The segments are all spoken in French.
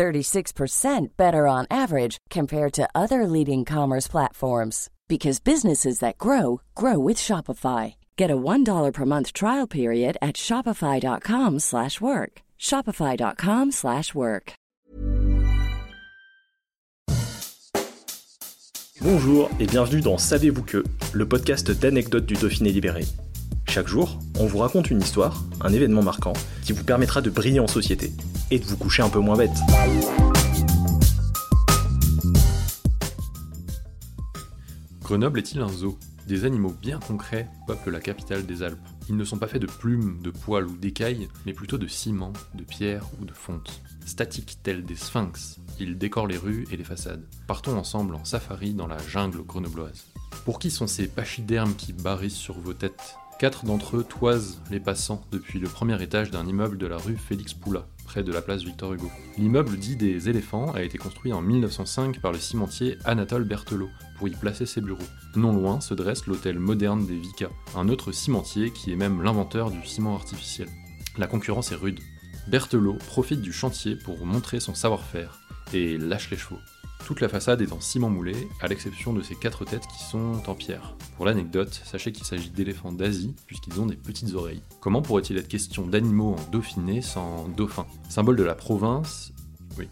36% better on average compared to other leading commerce platforms because businesses that grow grow with Shopify. Get a $1 per month trial period at shopify.com/work. shopify.com/work. Bonjour et bienvenue dans Savez-vous que, le podcast d'anecdotes du Dauphiné libéré. Chaque jour, on vous raconte une histoire, un événement marquant qui vous permettra de briller en société et de vous coucher un peu moins bête. Grenoble est-il un zoo? Des animaux bien concrets peuplent la capitale des Alpes. Ils ne sont pas faits de plumes, de poils ou d'écailles, mais plutôt de ciment, de pierre ou de fonte. Statiques tels des sphinx, ils décorent les rues et les façades. Partons ensemble en safari dans la jungle grenobloise. Pour qui sont ces pachydermes qui barrissent sur vos têtes? Quatre d'entre eux toisent les passants depuis le premier étage d'un immeuble de la rue Félix Poula, près de la place Victor Hugo. L'immeuble dit des éléphants a été construit en 1905 par le cimentier Anatole Berthelot pour y placer ses bureaux. Non loin se dresse l'hôtel moderne des Vica, un autre cimentier qui est même l'inventeur du ciment artificiel. La concurrence est rude. Berthelot profite du chantier pour montrer son savoir-faire et lâche les chevaux. Toute la façade est en ciment moulé, à l'exception de ces quatre têtes qui sont en pierre. Pour l'anecdote, sachez qu'il s'agit d'éléphants d'Asie, puisqu'ils ont des petites oreilles. Comment pourrait-il être question d'animaux en Dauphiné sans dauphin? Symbole de la province, oui.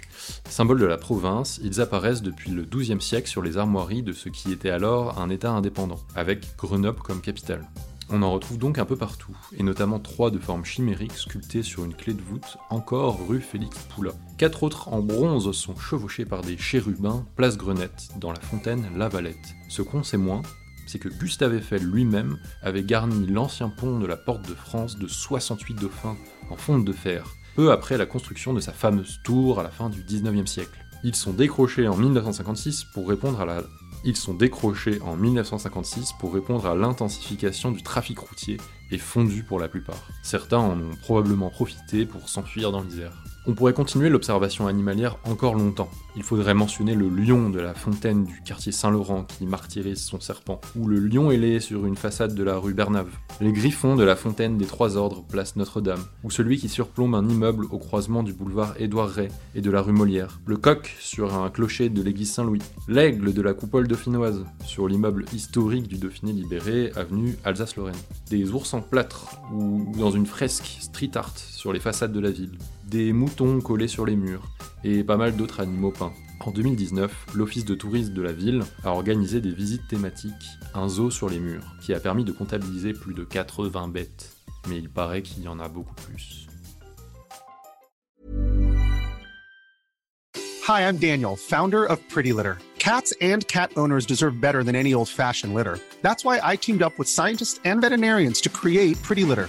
Symbole de la province, ils apparaissent depuis le XIIe siècle sur les armoiries de ce qui était alors un État indépendant, avec Grenoble comme capitale. On en retrouve donc un peu partout, et notamment trois de forme chimérique sculptées sur une clé de voûte, encore rue Félix Poula. Quatre autres en bronze sont chevauchés par des chérubins, place Grenette, dans la fontaine La Valette. Ce qu'on sait moins, c'est que Gustave Eiffel lui-même avait garni l'ancien pont de la Porte de France de 68 dauphins en fonte de fer, peu après la construction de sa fameuse tour à la fin du 19e siècle. Ils sont décrochés en 1956 pour répondre à la ils sont décrochés en 1956 pour répondre à l'intensification du trafic routier et fondus pour la plupart. Certains en ont probablement profité pour s'enfuir dans l'Isère. On pourrait continuer l'observation animalière encore longtemps. Il faudrait mentionner le lion de la fontaine du quartier Saint-Laurent qui martyrise son serpent, ou le lion ailé sur une façade de la rue Bernave, les griffons de la fontaine des Trois Ordres, place Notre-Dame, ou celui qui surplombe un immeuble au croisement du boulevard Édouard Ray et de la rue Molière, le coq sur un clocher de l'église Saint-Louis, l'aigle de la coupole dauphinoise sur l'immeuble historique du Dauphiné libéré, avenue Alsace-Lorraine, des ours en plâtre ou dans une fresque street art sur les façades de la ville, des moutons collés sur les murs, et pas mal d'autres animaux peints. En 2019, l'Office de tourisme de la ville a organisé des visites thématiques, un zoo sur les murs, qui a permis de comptabiliser plus de 80 bêtes. Mais il paraît qu'il y en a beaucoup plus. Hi, I'm Daniel, founder of Pretty Litter. Cats and cat owners deserve better than any old-fashioned litter. That's why I teamed up with scientists and veterinarians to create Pretty Litter.